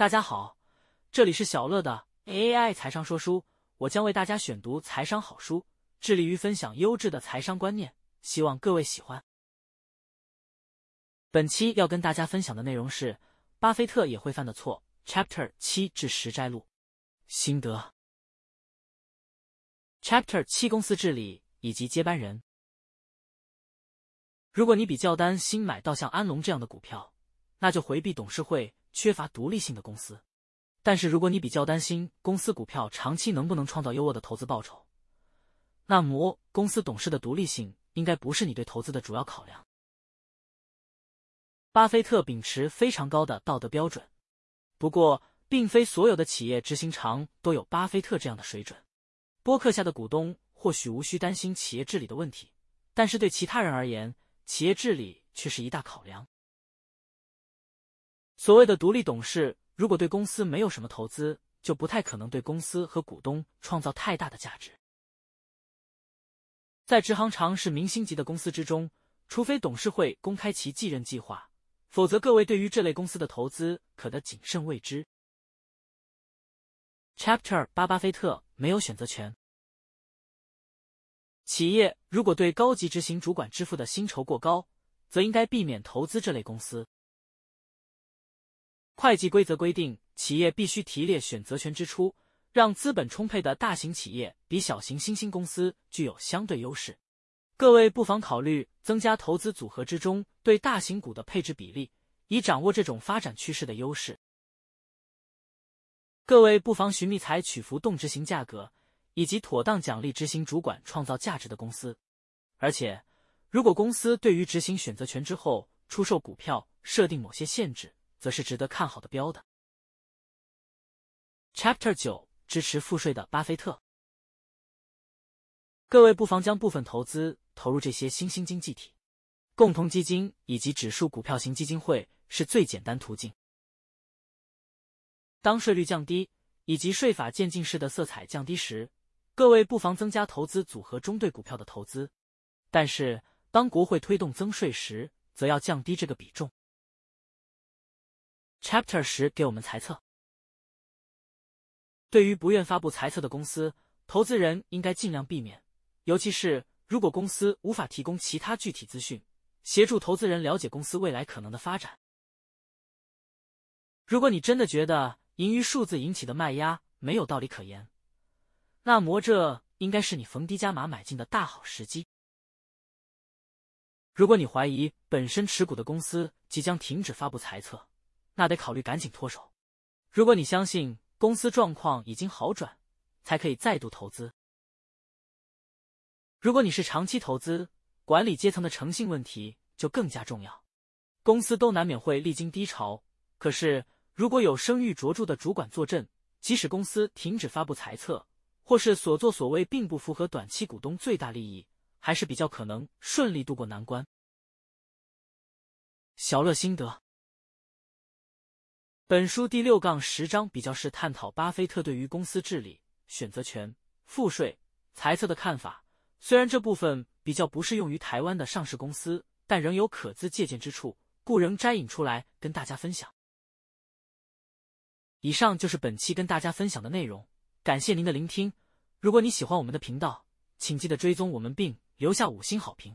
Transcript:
大家好，这里是小乐的 AI 财商说书，我将为大家选读财商好书，致力于分享优质的财商观念，希望各位喜欢。本期要跟大家分享的内容是巴菲特也会犯的错，Chapter 七至十摘录心得，Chapter 七公司治理以及接班人。如果你比较担心买到像安龙这样的股票，那就回避董事会。缺乏独立性的公司，但是如果你比较担心公司股票长期能不能创造优渥的投资报酬，那么公司董事的独立性应该不是你对投资的主要考量。巴菲特秉持非常高的道德标准，不过并非所有的企业执行长都有巴菲特这样的水准。波克下的股东或许无需担心企业治理的问题，但是对其他人而言，企业治理却是一大考量。所谓的独立董事，如果对公司没有什么投资，就不太可能对公司和股东创造太大的价值。在直行长是明星级的公司之中，除非董事会公开其继任计划，否则各位对于这类公司的投资可得谨慎未知。Chapter 八：巴菲特没有选择权。企业如果对高级执行主管支付的薪酬过高，则应该避免投资这类公司。会计规则规定，企业必须提列选择权支出，让资本充沛的大型企业比小型新兴公司具有相对优势。各位不妨考虑增加投资组合之中对大型股的配置比例，以掌握这种发展趋势的优势。各位不妨寻觅采取浮动执行价格以及妥当奖励执行主管创造价值的公司。而且，如果公司对于执行选择权之后出售股票设定某些限制，则是值得看好的标的。Chapter 九：支持赋税的巴菲特。各位不妨将部分投资投入这些新兴经济体，共同基金以及指数股票型基金会是最简单途径。当税率降低以及税法渐进式的色彩降低时，各位不妨增加投资组合中对股票的投资。但是，当国会推动增税时，则要降低这个比重。Chapter 十给我们猜测。对于不愿发布猜测的公司，投资人应该尽量避免，尤其是如果公司无法提供其他具体资讯，协助投资人了解公司未来可能的发展。如果你真的觉得盈余数字引起的卖压没有道理可言，那么这应该是你逢低加码买进的大好时机。如果你怀疑本身持股的公司即将停止发布猜测，那得考虑赶紧脱手。如果你相信公司状况已经好转，才可以再度投资。如果你是长期投资，管理阶层的诚信问题就更加重要。公司都难免会历经低潮，可是如果有声誉卓著的主管坐镇，即使公司停止发布财测，或是所作所为并不符合短期股东最大利益，还是比较可能顺利度过难关。小乐心得。本书第六杠十章比较是探讨巴菲特对于公司治理、选择权、赋税、财策的看法。虽然这部分比较不适用于台湾的上市公司，但仍有可资借鉴之处，故仍摘引出来跟大家分享。以上就是本期跟大家分享的内容，感谢您的聆听。如果你喜欢我们的频道，请记得追踪我们并留下五星好评。